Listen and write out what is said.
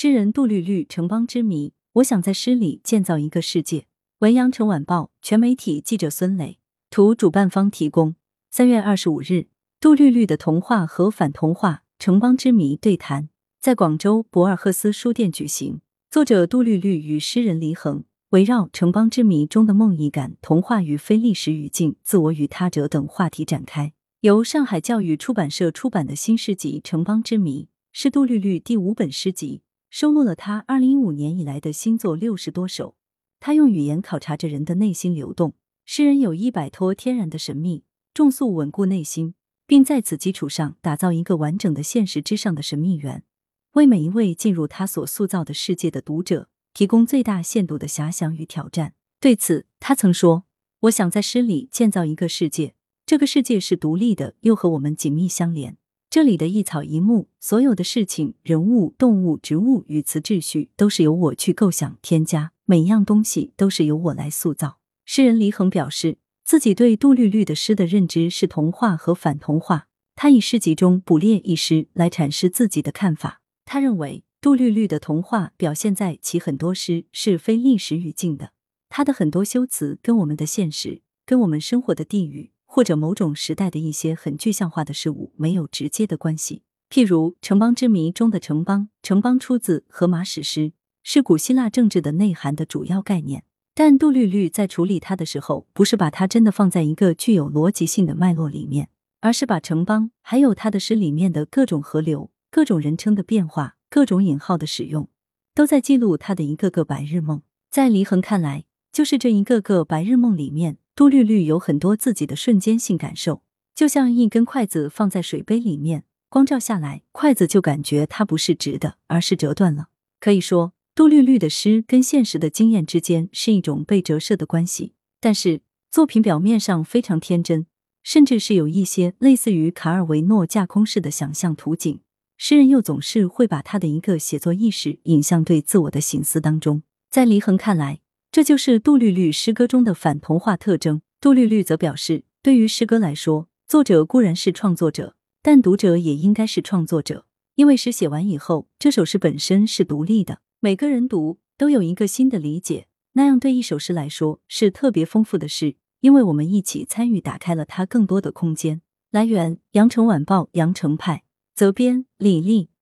诗人杜律律《城邦之谜》，我想在诗里建造一个世界。文阳城晚报全媒体记者孙磊，图主办方提供。三月二十五日，杜律律的童话和反童话《城邦之谜》对谈在广州博尔赫斯书店举行。作者杜律律与诗人黎恒围绕《城邦之谜》中的梦呓感、童话与非历史语境、自我与他者等话题展开。由上海教育出版社出版的新诗集《城邦之谜》是杜律律第五本诗集。收录了他二零一五年以来的新作六十多首。他用语言考察着人的内心流动。诗人有意摆脱天然的神秘，重塑稳固内心，并在此基础上打造一个完整的现实之上的神秘园，为每一位进入他所塑造的世界的读者提供最大限度的遐想与挑战。对此，他曾说：“我想在诗里建造一个世界，这个世界是独立的，又和我们紧密相连。”这里的一草一木，所有的事情、人物、动物、植物、语词、秩序，都是由我去构想、添加；每样东西都是由我来塑造。诗人黎恒表示，自己对杜律律的诗的认知是童话和反童话。他以诗集中捕猎一诗来阐释自己的看法。他认为，杜律律的童话表现在其很多诗是非历史语境的，他的很多修辞跟我们的现实、跟我们生活的地域。或者某种时代的一些很具象化的事物没有直接的关系，譬如《城邦之谜》中的城邦，城邦出自荷马史诗，是古希腊政治的内涵的主要概念。但杜律律在处理它的时候，不是把它真的放在一个具有逻辑性的脉络里面，而是把城邦还有他的诗里面的各种河流、各种人称的变化、各种引号的使用，都在记录他的一个个白日梦。在黎恒看来，就是这一个个白日梦里面。杜律律有很多自己的瞬间性感受，就像一根筷子放在水杯里面，光照下来，筷子就感觉它不是直的，而是折断了。可以说，杜律律的诗跟现实的经验之间是一种被折射的关系。但是，作品表面上非常天真，甚至是有一些类似于卡尔维诺架空式的想象图景。诗人又总是会把他的一个写作意识引向对自我的醒思当中。在黎恒看来。这就是杜律律诗歌中的反童话特征。杜律律则表示，对于诗歌来说，作者固然是创作者，但读者也应该是创作者。因为诗写完以后，这首诗本身是独立的，每个人读都有一个新的理解，那样对一首诗来说是特别丰富的事。因为我们一起参与，打开了它更多的空间。来源：羊城晚报羊城派，责编：李丽。